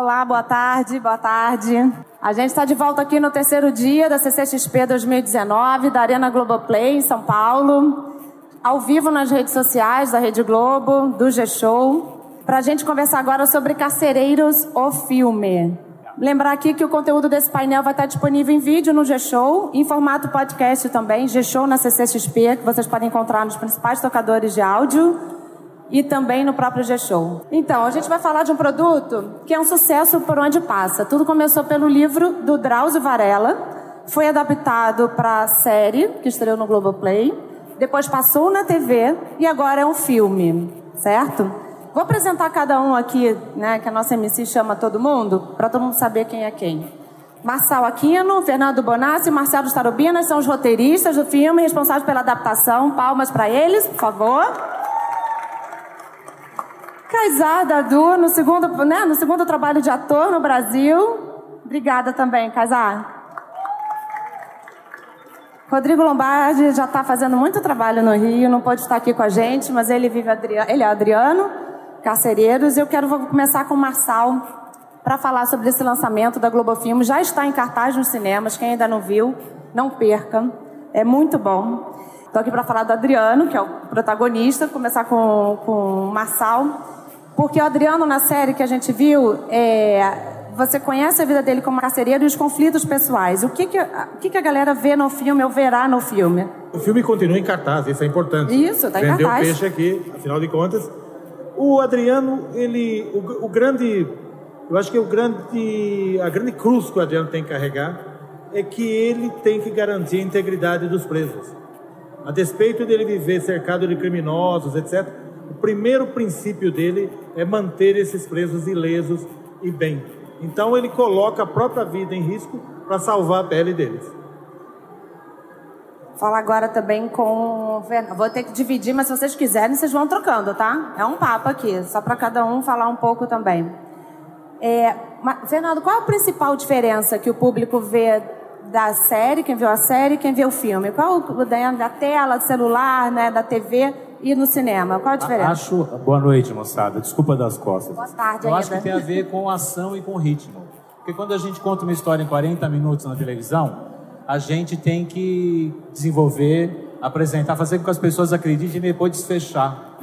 Olá, boa tarde, boa tarde. A gente está de volta aqui no terceiro dia da CCXP 2019, da Arena Globoplay, em São Paulo, ao vivo nas redes sociais da Rede Globo, do G-Show, para a gente conversar agora sobre Carcereiros, o filme. Lembrar aqui que o conteúdo desse painel vai estar disponível em vídeo no G-Show, em formato podcast também, G-Show na CCXP, que vocês podem encontrar nos principais tocadores de áudio e também no próprio G-Show. Então, a gente vai falar de um produto que é um sucesso por onde passa. Tudo começou pelo livro do Drauzio Varela, foi adaptado para a série, que estreou no Globoplay, depois passou na TV e agora é um filme, certo? Vou apresentar cada um aqui, né, que a nossa MC chama todo mundo, para todo mundo saber quem é quem. Marçal Aquino, Fernando Bonassi e Marcelo Starobinas são os roteiristas do filme, responsáveis pela adaptação. Palmas para eles, por favor. Kaysar Dadu, no segundo, né, no segundo trabalho de ator no Brasil. Obrigada também, Kaysar. Rodrigo Lombardi já está fazendo muito trabalho no Rio, não pode estar aqui com a gente, mas ele vive ele é Adriano carcereiros. Eu quero começar com o Marçal para falar sobre esse lançamento da Globo Filmes. Já está em cartaz nos cinemas, quem ainda não viu, não perca. É muito bom. Estou aqui para falar do Adriano, que é o protagonista, Vou começar com, com o Marçal. Porque o Adriano, na série que a gente viu, é, você conhece a vida dele como carcereiro e os conflitos pessoais. O que, que, o que, que a galera vê no filme ou verá no filme? O filme continua em cartaz, isso é importante. Isso, está em Vendeu cartaz. peixe aqui, afinal de contas, o Adriano, ele, o, o, grande, eu acho que o grande, a grande cruz que o Adriano tem que carregar é que ele tem que garantir a integridade dos presos. A despeito dele viver cercado de criminosos, etc., o primeiro princípio dele é manter esses presos ilesos e bem. Então ele coloca a própria vida em risco para salvar a pele deles. Fala agora também com. Vou ter que dividir, mas se vocês quiserem, vocês vão trocando, tá? É um papo aqui, só para cada um falar um pouco também. É, Fernando, qual a principal diferença que o público vê da série, quem viu a série quem vê o filme? Qual o da tela, do celular, né, da TV e no cinema? Qual a diferença? Acho. Boa noite, moçada. Desculpa das costas. Boa tarde, Eu ainda. acho que tem a ver com ação e com ritmo. Porque quando a gente conta uma história em 40 minutos na televisão, a gente tem que desenvolver, apresentar, fazer com que as pessoas acreditem e depois desfechar,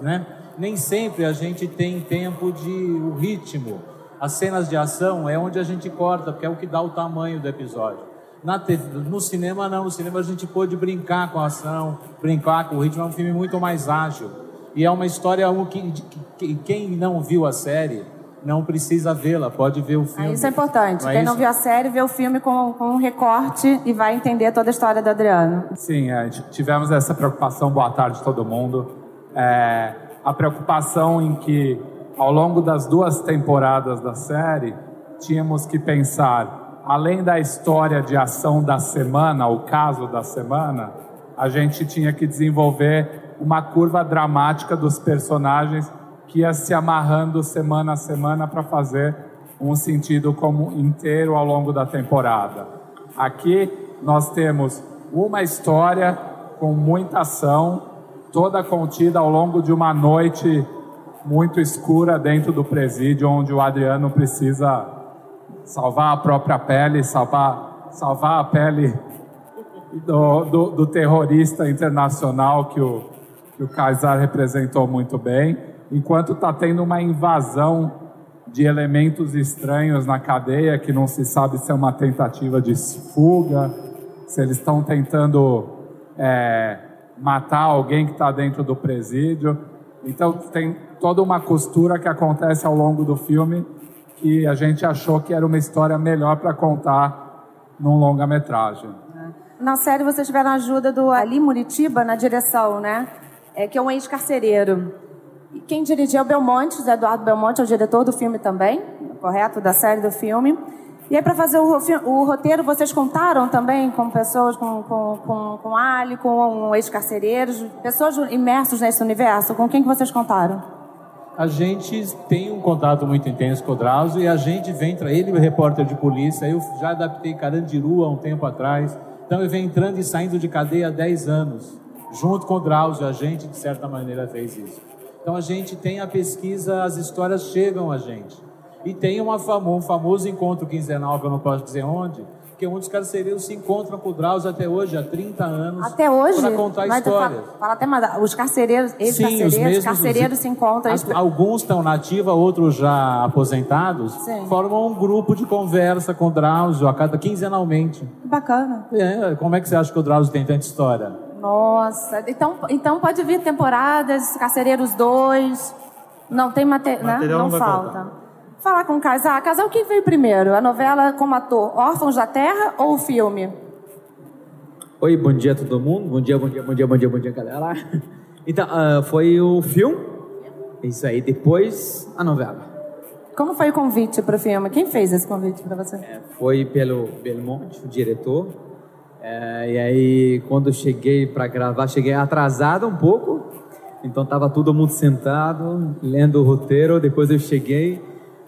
né? Nem sempre a gente tem tempo de o ritmo. As cenas de ação é onde a gente corta, porque é o que dá o tamanho do episódio. Na no cinema não, no cinema a gente pôde brincar com a ação, brincar com o ritmo, é um filme muito mais ágil. E é uma história que, que quem não viu a série não precisa vê-la, pode ver o filme. Ah, isso é importante. Não é Quem isso? não viu a série, vê o filme com, com um recorte e vai entender toda a história do Adriano. Sim, é, tivemos essa preocupação, boa tarde todo mundo. É, a preocupação em que, ao longo das duas temporadas da série, tínhamos que pensar, além da história de ação da semana, o caso da semana, a gente tinha que desenvolver uma curva dramática dos personagens que ia se amarrando semana a semana para fazer um sentido como inteiro ao longo da temporada. Aqui nós temos uma história com muita ação, toda contida ao longo de uma noite muito escura dentro do presídio, onde o Adriano precisa salvar a própria pele, salvar, salvar a pele do, do, do terrorista internacional que o, que o Kaysar representou muito bem enquanto está tendo uma invasão de elementos estranhos na cadeia, que não se sabe se é uma tentativa de fuga, se eles estão tentando é, matar alguém que está dentro do presídio. Então tem toda uma costura que acontece ao longo do filme que a gente achou que era uma história melhor para contar num longa-metragem. Na série vocês tiveram a ajuda do Ali Muritiba na direção, né? É, que é um ex-carcereiro. E quem dirigiu é o Belmonte, José Eduardo Belmonte é o diretor do filme também, correto? Da série do filme. E aí, para fazer o, o, roteiro, vocês contaram também com pessoas, com, com, com, com Ali, com ex-carcereiros, pessoas imersos nesse universo? Com quem que vocês contaram? A gente tem um contato muito intenso com o Drauzio e a gente vem, ele repórter de polícia, eu já adaptei Carandiru há um tempo atrás, então eu venho entrando e saindo de cadeia há 10 anos. Junto com o Drauzio, a gente, de certa maneira, fez isso. Então a gente tem a pesquisa, as histórias chegam a gente. E tem uma um famoso encontro quinzenal, que eu não posso dizer onde, que muitos carcereiros se encontram com o Drauzio até hoje, há 30 anos. Até hoje? Para contar Mas histórias. Fala, fala até mais. Os carcereiros, Sim, ex-carcereiros, os mesmos- carcereiros se encontram. As- alguns estão na ativa, outros já aposentados, Sim. formam um grupo de conversa com o Drauzio a cada quinzenalmente. Bacana. É, como é que você acha que o Drauzio tem tanta história? Nossa, então, então pode vir temporadas, Carcereiros 2. Não tem mate... né? Material Não não falta. faltar. Falar com o casal. Casal, quem veio primeiro? A novela como ator Órfãos da Terra ou o filme? Oi, bom dia a todo mundo. Bom dia, bom dia, bom dia, bom dia, bom dia, galera. Então, ah, foi o filme. Isso aí, depois a novela. Como foi o convite para o filme? Quem fez esse convite para você? É, Foi pelo Belmonte, o diretor. É, e aí, quando eu cheguei para gravar, cheguei atrasado um pouco. Então, tava todo mundo sentado, lendo o roteiro. Depois eu cheguei,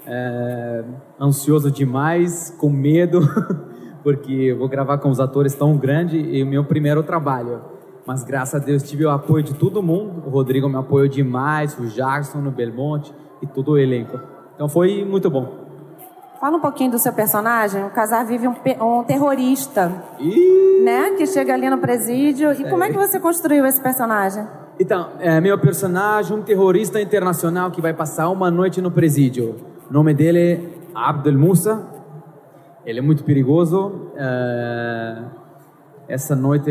é, ansioso demais, com medo, porque vou gravar com os atores tão grandes e o meu primeiro trabalho. Mas graças a Deus tive o apoio de todo mundo. O Rodrigo me apoiou demais, o Jackson no Belmonte e todo o elenco. Então foi muito bom. Fala um pouquinho do seu personagem. O casal vive um, um terrorista, E né? Que chega ali no presídio. E como é que você construiu esse personagem? Então, é, meu personagem, um terrorista internacional que vai passar uma noite no presídio. O nome dele é Abdel Moussa. Ele é muito perigoso. é, essa noite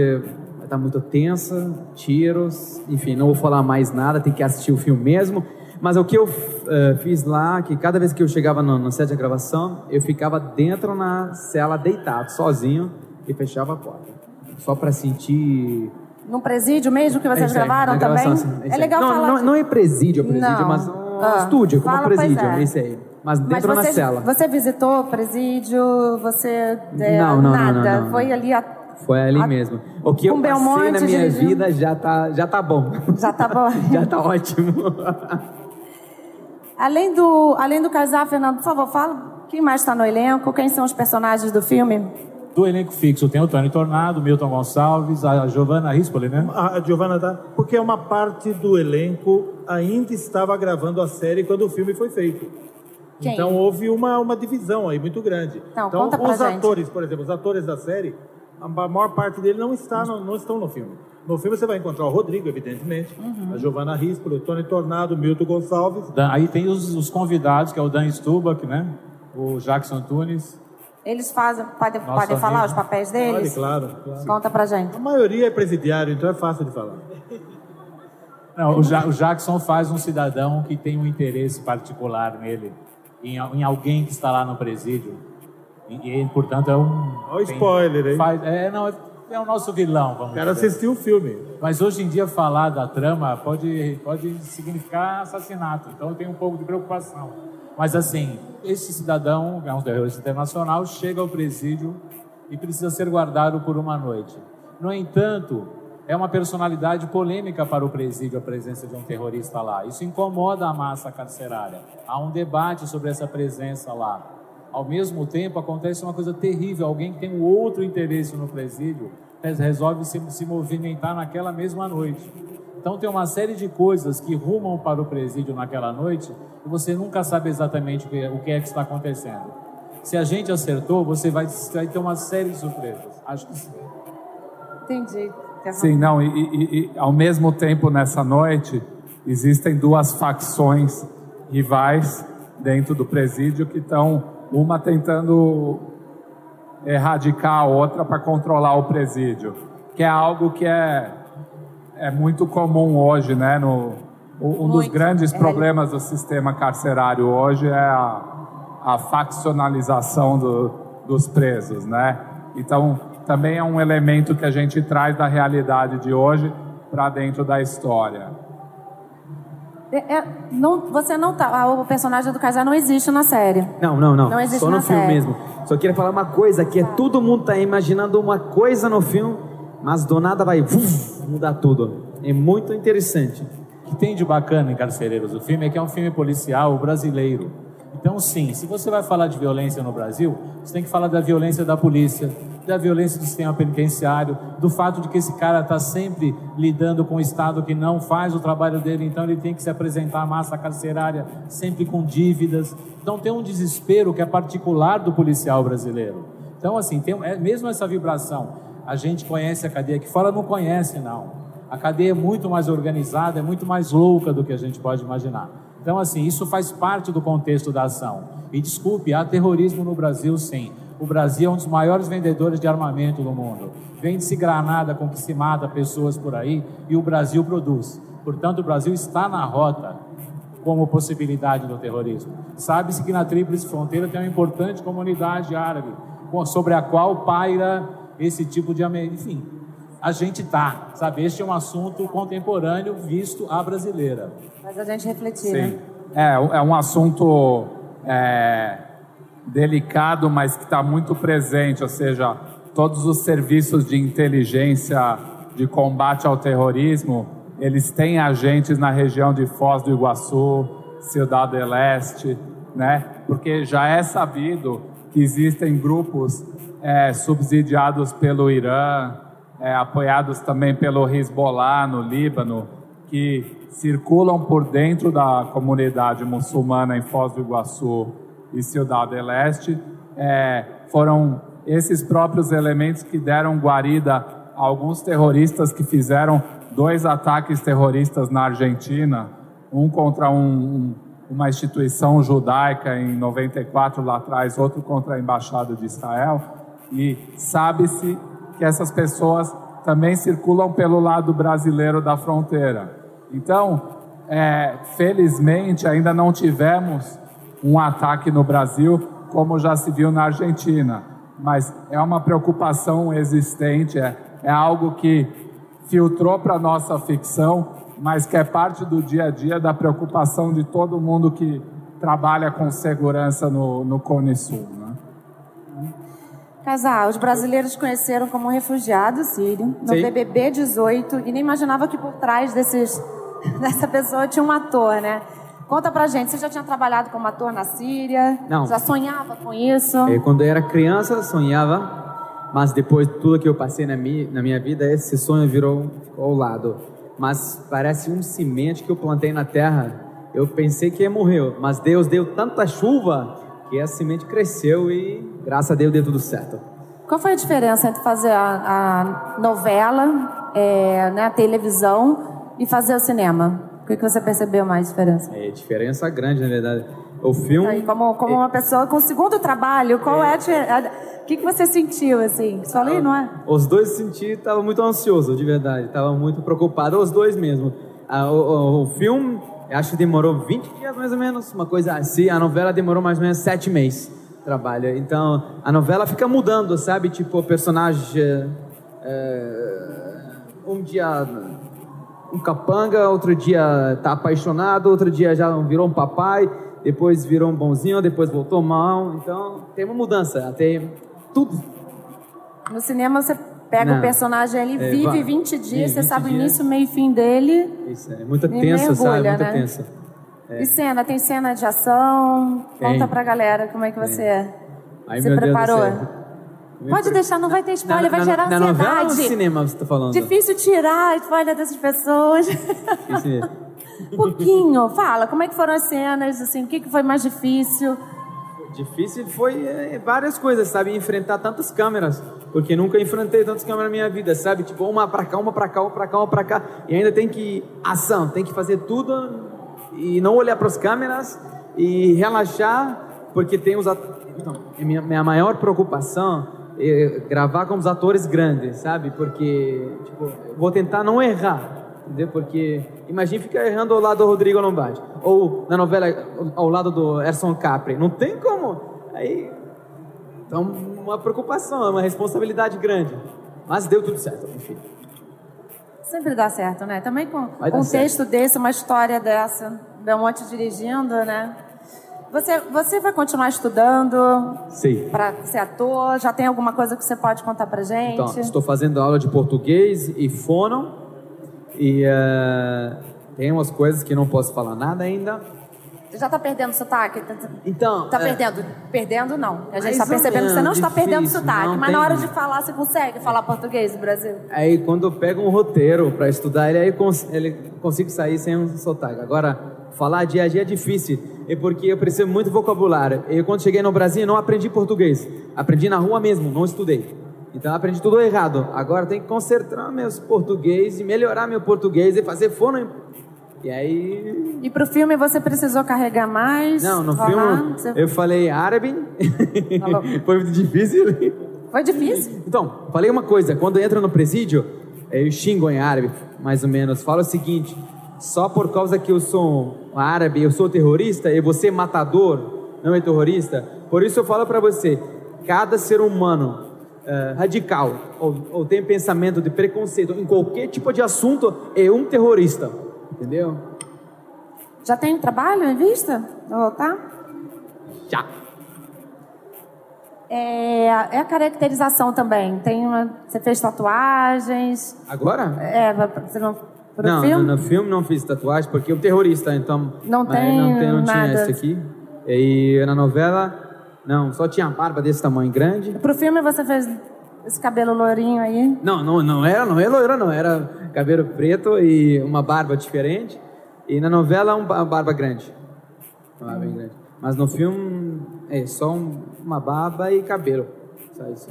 estar muito tensa, tiros. Enfim, não vou falar mais nada, tem que assistir o filme mesmo. Mas o que eu é, fiz lá, que cada vez que eu chegava no, no set de gravação, eu ficava dentro na cela deitado, sozinho, e fechava a porta. Só para sentir Num presídio mesmo que é vocês aí, gravaram na também? gravação, sim, é aí. legal não, falar. Não, não é presídio, presídio, Não. mas um Ah, estúdio, como fala, presídio, é. isso aí. Mas Mas dentro você, na cela. você visitou o presídio, você... é, Não, não, não, nada. não, não, Foi não. ali, a- Foi ali a- mesmo. O que eu passei Belmonte na minha vida já tá, já tá bom. já tá bom. já tá ótimo. além, do, além do casal, Fernando, por favor, fala quem mais está no elenco, quem são os personagens do filme? Do elenco fixo tem o Tony Tornado, Milton Gonçalves, a Giovanna Rispoli, né? A a Giovanna tá. Porque uma parte do elenco ainda estava gravando a série quando o filme foi feito. Quem? Então houve uma, uma divisão aí muito grande. Não, então conta pra os gente. atores, por exemplo, os atores da série, a ma- maior parte deles não, está no- não estão no filme. No filme você vai encontrar o Rodrigo, evidentemente, Uhum. a Giovanna Rispoli, o Tony Tornado, o Milton Gonçalves. Dan- Aí tem os, os convidados, que é o Dan Stubach, né? O Jackson Tunes. Eles fazem, podem, podem falar os papéis deles? claro, claro. Conta pra gente. A maioria é presidiário, então é fácil de falar. Não, o, Ja- o Jackson faz um cidadão que tem um interesse particular nele, em, em alguém que está lá no presídio. E, e, portanto, é um. Olha o spoiler aí. faz- é, não, é, é o nosso vilão, vamos O cara dizer. assistiu o filme. Mas hoje em dia, falar da trama pode, pode significar assassinato. Então, eu tenho um pouco de preocupação. Mas, assim, esse cidadão, é um terrorista internacional, chega ao presídio e precisa ser guardado por uma noite. No entanto, é uma personalidade polêmica para o presídio a presença de um terrorista lá. Isso incomoda a massa carcerária. Há um debate sobre essa presença lá. Ao mesmo tempo, acontece uma coisa terrível: alguém que tem um outro interesse no presídio res- resolve se, se movimentar naquela mesma noite. Então, tem uma série de coisas que rumam para o presídio naquela noite e você nunca sabe exatamente o que, que é que está acontecendo. Se a gente acertou, você vai, vai ter uma série de surpresas. Acho que sim. Entendi. Sim, não, e, e- e, ao mesmo tempo nessa noite existem duas facções rivais dentro do presídio que estão uma tentando erradicar a outra para controlar o presídio, que é algo que é, é muito comum hoje, né? No, um dos Muito. grandes É. problemas do sistema carcerário hoje é a, a faccionalização do- dos presos, né? Então, também é um elemento que a gente traz da realidade de hoje para dentro da história. É- é- não, você não tá. O personagem do casal não existe na série. Não, não, não. Não existe Só no filme série. mesmo. Só queria falar uma coisa, que é todo mundo tá imaginando uma coisa no filme, mas do nada vai vuf, mudar tudo. É muito interessante. O que tem de bacana em Carcereiros, o filme, é que é um filme policial brasileiro. Então, sim, se você vai falar de violência no Brasil, você tem que falar da violência da polícia, da violência do sistema penitenciário, do fato de que esse cara está sempre lidando com o Estado que não faz o trabalho dele, então ele tem que se apresentar à massa carcerária sempre com dívidas. Então tem um desespero que é particular do policial brasileiro. Então, assim, tem, é, mesmo essa vibração, a gente conhece a cadeia aqui fora, não conhece, não. A cadeia é muito mais organizada, é muito mais louca do que a gente pode imaginar. Então, assim, isso faz parte do contexto da ação. E desculpe, há terrorismo no Brasil, sim. O Brasil é um dos maiores vendedores de armamento do mundo. Vende-se granada com que se mata pessoas por aí e o Brasil produz. Portanto, o Brasil está na rota como possibilidade do terrorismo. Sabe-se que na Tríplice Fronteira tem uma importante comunidade árabe sobre a qual paira esse tipo de enfim. A gente tá, sabe? Este é um assunto contemporâneo visto à brasileira. Mas a gente refletir, Sim. né? É, é um assunto é, delicado, mas que está muito presente, ou seja, todos os serviços de inteligência de combate ao terrorismo, eles têm agentes na região de Foz do Iguaçu, Cidade del Este, né? Porque já é sabido que existem grupos é, subsidiados pelo Irã, é, apoiados também pelo Hezbollah no Líbano, que circulam por dentro da comunidade muçulmana em Foz do Iguaçu e Cidade del Este. É, foram esses próprios elementos que deram guarida a alguns terroristas que fizeram dois ataques terroristas na Argentina, um contra um, um uma instituição judaica em 94 lá atrás, outro contra a embaixada de Israel, e sabe-se que essas pessoas também circulam pelo lado brasileiro da fronteira. Então, é, felizmente, ainda não tivemos um ataque no Brasil como já se viu na Argentina, mas é uma preocupação existente, é, é algo que filtrou para nossa ficção mas que é parte do dia a dia da preocupação de todo mundo que trabalha com segurança no, no Cone Sul. Né? Casal, os brasileiros conheceram como refugiado sírio no Sim. BBB 18 e nem imaginava que por trás desses, dessa pessoa tinha um ator, né? Conta pra gente, você já tinha trabalhado como ator na Síria? Não. Já sonhava com isso? É, quando eu era criança, sonhava, mas depois de tudo que eu passei na minha, na minha vida, esse sonho virou ao lado mas parece um semente que eu plantei na terra. Eu pensei que ia morrer, mas Deus deu tanta chuva que a semente cresceu e graças a Deus deu tudo certo. Qual foi a diferença entre fazer a, a novela, é, né, a televisão e fazer o cinema? O que, que você percebeu mais diferença? É diferença grande, na verdade. O filme. Aí, como, como é... uma pessoa com o segundo trabalho, qual é, é? O que, que você sentiu, assim? Só ali, não é? Os dois senti, estava muito ansioso, de verdade. Estava muito preocupado, os dois mesmo. Ah, o, o, o, filme, acho que demorou 20 dias mais ou menos, uma coisa assim. A novela demorou mais ou menos 7 meses trabalho. Então, a novela fica mudando, sabe? Tipo, o personagem... É, um dia um capanga, outro dia tá apaixonado, outro dia já virou um papai, depois virou um bonzinho, depois voltou mal. Então, tem uma mudança, até tudo. No cinema você pega Não. o personagem, ele é, vive vai. 20 dias, você 20 sabe dias. o início, meio e fim dele. Isso, é muito tenso, sabe? Muito né? tenso. É. E cena, tem cena de ação? Tem. Conta pra galera como é que você é. Ai, se preparou? Pode deixar, não vai ter spoiler, na, vai gerar na, ansiedade. Na novela ou no cinema você tá falando? Difícil tirar spoiler dessas pessoas. Difícil. pouquinho, fala, como é que foram as cenas, assim, o que, que foi mais difícil? Difícil foi é, várias coisas, sabe? Enfrentar tantas câmeras, porque nunca enfrentei tantas câmeras na minha vida, sabe? Tipo, uma pra cá, uma pra cá, uma pra cá, uma pra cá. E ainda tem que ação, tem que fazer tudo e não olhar para as câmeras e relaxar, porque tem os atores. Então, minha, minha maior preocupação é gravar com os atores grandes, sabe? Porque, tipo, vou tentar não errar entendeu? Porque imagine ficar errando ao lado do Rodrigo Lombardi, ou na novela ao lado do Erson Capri, não tem como. Aí, então, uma preocupação, uma responsabilidade grande, mas deu tudo certo, enfim. Sempre dá certo, né? Também com um texto desse, uma história dessa, Belmonte dirigindo, né? Você, você vai continuar estudando para ser ator? Já tem alguma coisa que você pode contar para gente? Então, estou fazendo aula de português e fono e uh, tem umas coisas que não posso falar nada ainda. Já tá perdendo sotaque? Tá- tá- Então, Tá é, perdendo? Perdendo, não. A gente tá ou percebendo que você não menos, está perdendo difícil, sotaque. Mas na hora de falar, você consegue falar português no Brasil? Aí quando eu pego um roteiro para estudar ele, aí cons ele consigo sair sem um sotaque. Agora, falar dia a dia é difícil, é porque eu preciso muito vocabulário. Eu quando cheguei no Brasil não aprendi português, aprendi na rua mesmo, não estudei. Então aprendi tudo errado. Agora tem que concentrar meus português e melhorar meu português e fazer fono. E aí E pro filme você precisou carregar mais? não, no filme Você- eu falei árabe. Falou. Foi muito difícil. Foi difícil? Então, falei uma coisa, quando entra no presídio, eu xingo em árabe, mais ou menos, falo o seguinte, só por causa que eu sou árabe, eu sou terrorista, e você é matador, não é terrorista, por isso eu falo para você, cada ser humano eh, radical, ou, ou tem pensamento de preconceito em qualquer tipo de assunto, é um terrorista, entendeu? Já tem trabalho em vista? Vou voltar? Já. É, é a caracterização também. Tem uma, você fez tatuagens? Agora? É, você não, não, filme? no, no filme não fiz tatuagem porque eu terrorista, então Não tem não, tem, não tinha nada. esse aqui. E na novela não, só tinha barba desse tamanho grande. Pro filme você fez esse cabelo lourinho aí? Não, não, não era, não era loira, não era cabelo preto e uma barba diferente. E na novela um, uma barba grande, uma barba grande. Mas no filme é só um- uma barba e cabelo, só isso.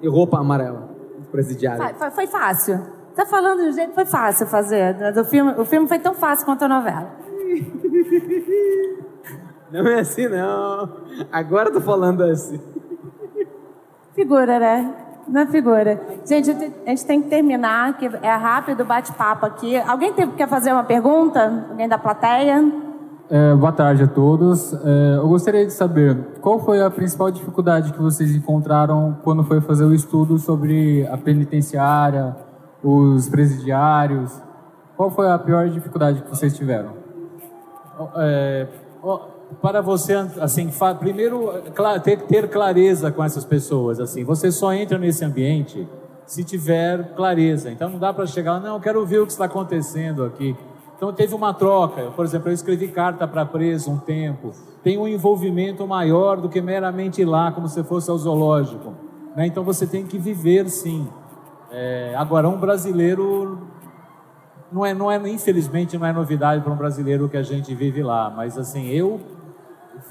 E roupa amarela, presidiária. Foi, foi- fácil. Tá falando de um jeito que foi fácil fazer. Do filme, o filme foi tão fácil quanto a novela. Não é assim não. Agora eu tô falando assim. Figura, né? Na figura. Gente, a gente- tem que terminar, que é rápido o bate-papo aqui. Alguém tem, quer fazer uma pergunta? Alguém da plateia? É, boa tarde a todos. É, eu gostaria de saber qual foi a principal dificuldade que vocês encontraram quando foi fazer o estudo sobre a penitenciária, os presidiários. Qual foi a pior dificuldade que vocês tiveram? É, para você, assim, primeiro ter, ter clareza com essas pessoas, assim, você só entra nesse ambiente se tiver clareza. Então não dá para chegar não, eu quero ver o que está acontecendo aqui. Então teve uma troca. Por exemplo, eu escrevi carta para preso um tempo. Tem um envolvimento maior do que meramente ir lá, como se fosse ao zoológico. né? Então você tem que viver, sim. É, agora, um brasileiro não é, não é, infelizmente, não é novidade para um brasileiro que a gente vive lá, mas assim, eu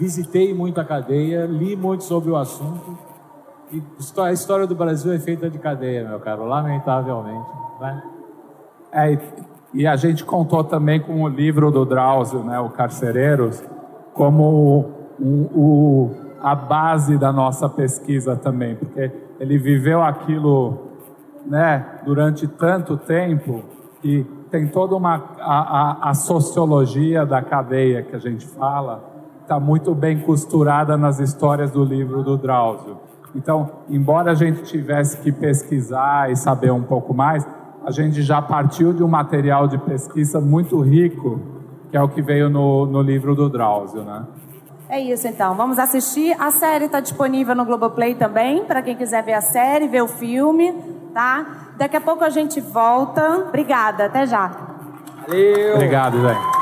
visitei muito a cadeia, li muito sobre o assunto, e a história do Brasil é feita de cadeia, meu caro, lamentavelmente. Né? É, e- a gente contou também com o livro do Drauzio, né, o Carcereiros, como um- o- a base da nossa pesquisa também, porque ele viveu aquilo né, durante tanto tempo e tem toda uma a, a- a sociologia da cadeia que a gente fala está muito bem costurada nas histórias do livro do Drauzio. Então, embora a gente tivesse que pesquisar e saber um pouco mais, a gente já partiu de um material de pesquisa muito rico, que é o que veio no, no livro do Drauzio, né? É isso então, vamos assistir. A série está disponível no Globoplay também, para quem quiser ver a série, ver o filme, tá? Daqui a pouco a gente volta. Obrigada, até já. Valeu! Obrigado, velho.